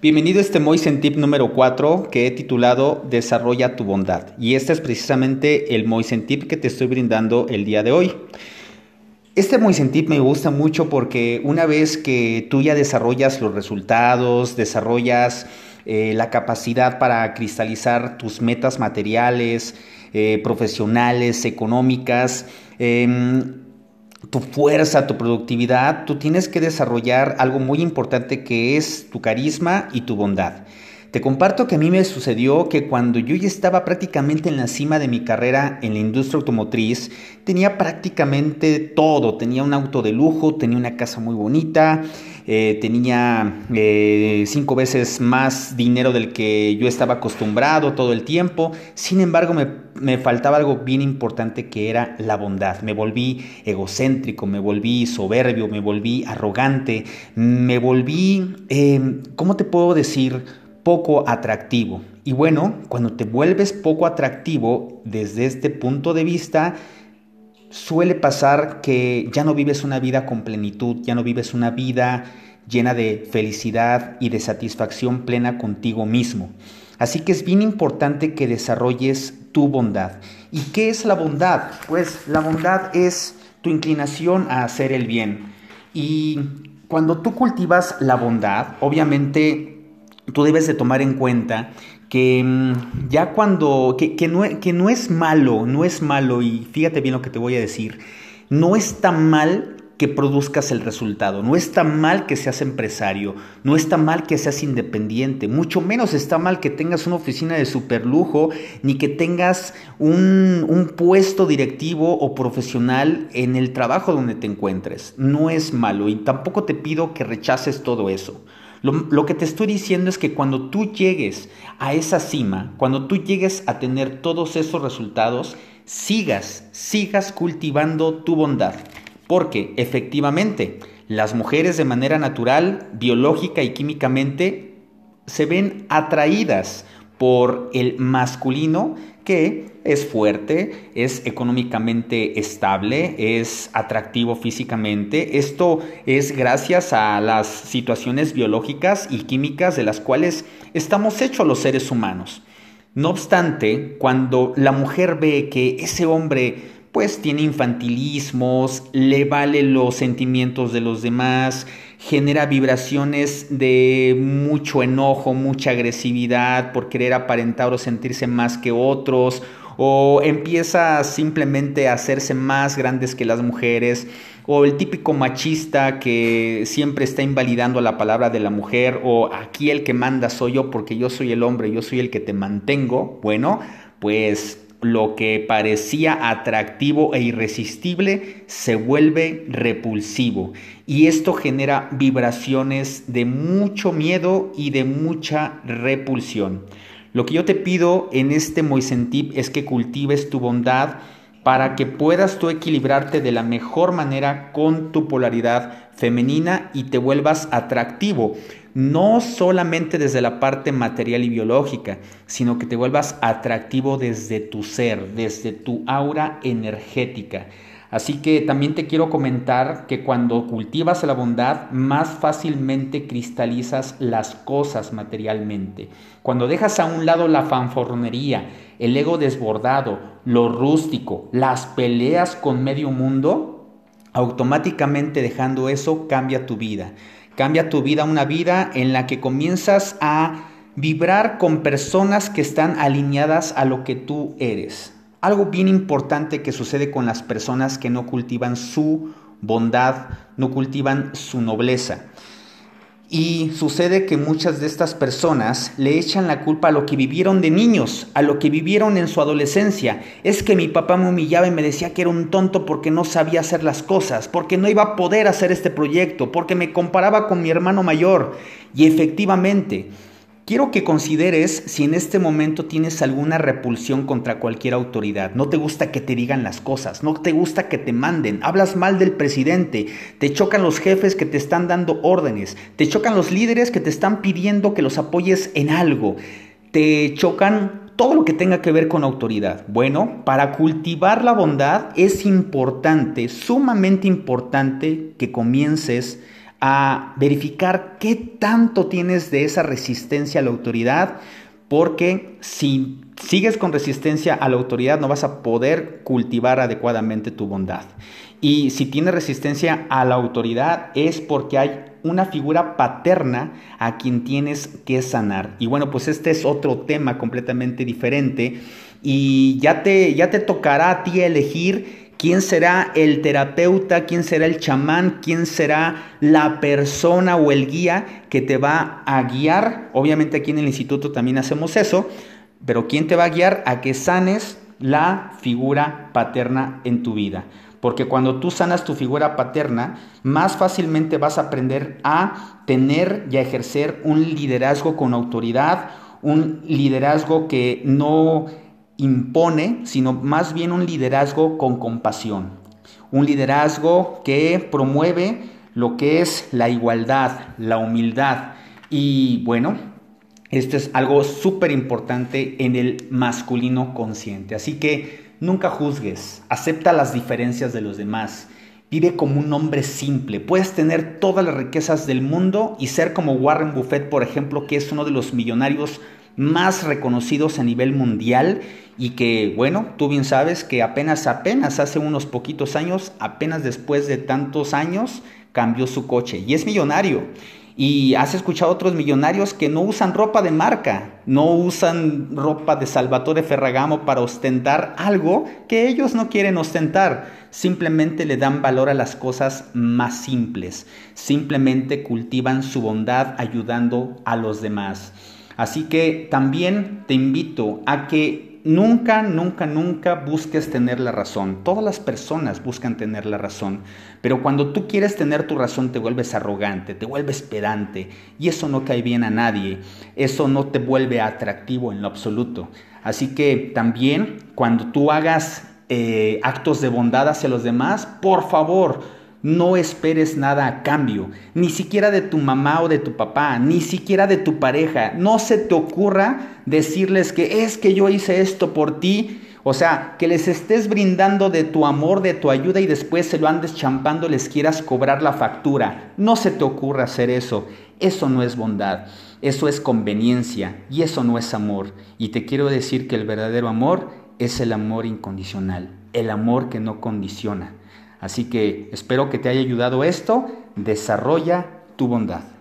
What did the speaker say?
Bienvenido a este Moisen Tip número 4 que he titulado Desarrolla tu bondad. Y este es precisamente el Moisen Tip que te estoy brindando el día de hoy. Este Moisen Tip me gusta mucho porque una vez que tú ya desarrollas los resultados, desarrollas eh, la capacidad para cristalizar tus metas materiales, eh, profesionales, económicas, em, tu fuerza, tu productividad, tú tienes que desarrollar algo muy importante que es tu carisma y tu bondad. Te comparto que a mí me sucedió que cuando yo ya estaba prácticamente en la cima de mi carrera en la industria automotriz, tenía prácticamente todo, tenía un auto de lujo, tenía una casa muy bonita, eh, tenía eh, cinco veces más dinero del que yo estaba acostumbrado todo el tiempo. Sin embargo, me, faltaba algo bien importante que era la bondad. Me volví egocéntrico, me volví soberbio, me volví arrogante, me volví, em, ¿cómo te puedo decir? poco atractivo. Y bueno, cuando te vuelves poco atractivo desde este punto de vista, suele pasar que ya no vives una vida con plenitud, ya no vives una vida llena de felicidad y de satisfacción plena contigo mismo. Así que es bien importante que desarrolles tu bondad. ¿Y qué es la bondad? Pues la bondad es tu inclinación a hacer el bien. Y cuando tú cultivas la bondad, obviamente tú debes de tomar en cuenta que mm, ya cuando, que, no, que no es malo, no es malo, y fíjate bien lo que te voy a decir, no está mal que produzcas el resultado. No está mal que seas empresario, no está mal que seas independiente, mucho menos está mal que tengas una oficina de superlujo, ni que tengas un, un, puesto directivo o profesional en el trabajo donde te encuentres. No es malo y tampoco te pido que rechaces todo eso. Lo, que te estoy diciendo es que cuando tú llegues a esa cima, cuando tú llegues a tener todos esos resultados, sigas, sigas cultivando tu bondad. Porque efectivamente, las mujeres de manera natural, biológica y químicamente se ven atraídas por el masculino que es fuerte, es económicamente estable, es atractivo físicamente. Esto es gracias a las situaciones biológicas y químicas de las cuales estamos hechos los seres humanos. No obstante, cuando la mujer ve que ese hombre pues tiene infantilismos, le vale los sentimientos de los demás, genera vibraciones de mucho enojo, mucha agresividad por querer aparentar o sentirse más que otros, o empieza simplemente a hacerse más grandes que las mujeres, o el típico machista que siempre está invalidando la palabra de la mujer, o aquí el que manda soy yo porque yo soy el hombre, yo soy el que te mantengo, bueno, pues lo que parecía atractivo e irresistible se vuelve repulsivo y esto genera vibraciones de mucho miedo y de mucha repulsión. Lo que yo te pido en este Moisentip es que cultives tu bondad para que puedas tú equilibrarte de la mejor manera con tu polaridad femenina y te vuelvas atractivo no solamente desde la parte material y biológica, sino que te vuelvas atractivo desde tu ser, desde tu aura energética. Así que también te quiero comentar que cuando cultivas la bondad, más fácilmente cristalizas las cosas materialmente. Cuando dejas a un lado la fanfornería, el ego desbordado, lo rústico, las peleas con medio mundo, automáticamente dejando eso cambia tu vida. Cambia tu vida una vida en la que comienzas a vibrar con personas que están alineadas a lo que tú eres. Algo bien importante que sucede con las personas que no cultivan su bondad, no cultivan su nobleza. Y sucede que muchas de estas personas le echan la culpa a lo que vivieron de niños, a lo que vivieron en su adolescencia. Es que mi papá me humillaba y me decía que era un tonto porque no sabía hacer las cosas, porque no iba a poder hacer este proyecto, porque me comparaba con mi hermano mayor. Y efectivamente, Quiero que consideres si en este momento tienes alguna repulsión contra cualquier autoridad. No te gusta que te digan las cosas, no te gusta que te manden, hablas mal del presidente, te chocan los jefes que te están dando órdenes, te chocan los líderes que te están pidiendo que los apoyes en algo, te chocan todo lo que tenga que ver con autoridad. Bueno, para cultivar la bondad es importante, sumamente importante que comiences a verificar qué tanto tienes de esa resistencia a la autoridad, porque si sigues con resistencia a la autoridad no vas a poder cultivar adecuadamente tu bondad. Y si tienes resistencia a la autoridad es porque hay una figura paterna a quien tienes que sanar. Y bueno, pues este es otro tema completamente diferente y ya te, ya te tocará a ti elegir quién será el terapeuta, quién será el chamán, quién será la persona o el guía que te va a guiar. Obviamente aquí en el instituto también hacemos eso, pero quién te va a guiar a que sanes la figura paterna en tu vida. Porque cuando tú sanas tu figura paterna, más fácilmente vas a aprender a tener y a ejercer un liderazgo con autoridad, un liderazgo que no impone, sino más bien un liderazgo con compasión. Un liderazgo que promueve lo que es la igualdad, la humildad. Y bueno, esto es algo súper importante en el masculino consciente. Así que Nunca juzgues, acepta las diferencias de los demás. Vive como un hombre simple. Puedes tener todas las riquezas del mundo y ser como Warren Buffett, por ejemplo, que es uno de los millonarios más reconocidos a nivel mundial y que, bueno, tú bien sabes que apenas, apenas hace unos poquitos años, apenas después de tantos años, cambió su coche y es millonario. Y has escuchado otros millonarios que no usan ropa de marca, no usan ropa de Salvatore Ferragamo para ostentar algo que ellos no quieren ostentar. Simplemente le dan valor a las cosas más simples. Simplemente cultivan su bondad ayudando a los demás. Así que también te invito a que Nunca, nunca, nunca busques tener la razón. Todas las personas buscan tener la razón. Pero cuando tú quieres tener tu razón te vuelves arrogante, te vuelves pedante. Y eso no cae bien a nadie. Eso no te vuelve atractivo en lo absoluto. Así que también cuando tú hagas eh, actos de bondad hacia los demás, por favor, no esperes nada a cambio, ni siquiera de tu mamá o de tu papá, ni siquiera de tu pareja. No se te ocurra decirles que es que yo hice esto por ti. O sea, que les estés brindando de tu amor, de tu ayuda y después se lo andes champando, les quieras cobrar la factura. No se te ocurra hacer eso. Eso no es bondad. Eso es conveniencia y eso no es amor. Y te quiero decir que el verdadero amor es el amor incondicional, el amor que no condiciona. Así que espero que te haya ayudado esto. Desarrolla tu bondad.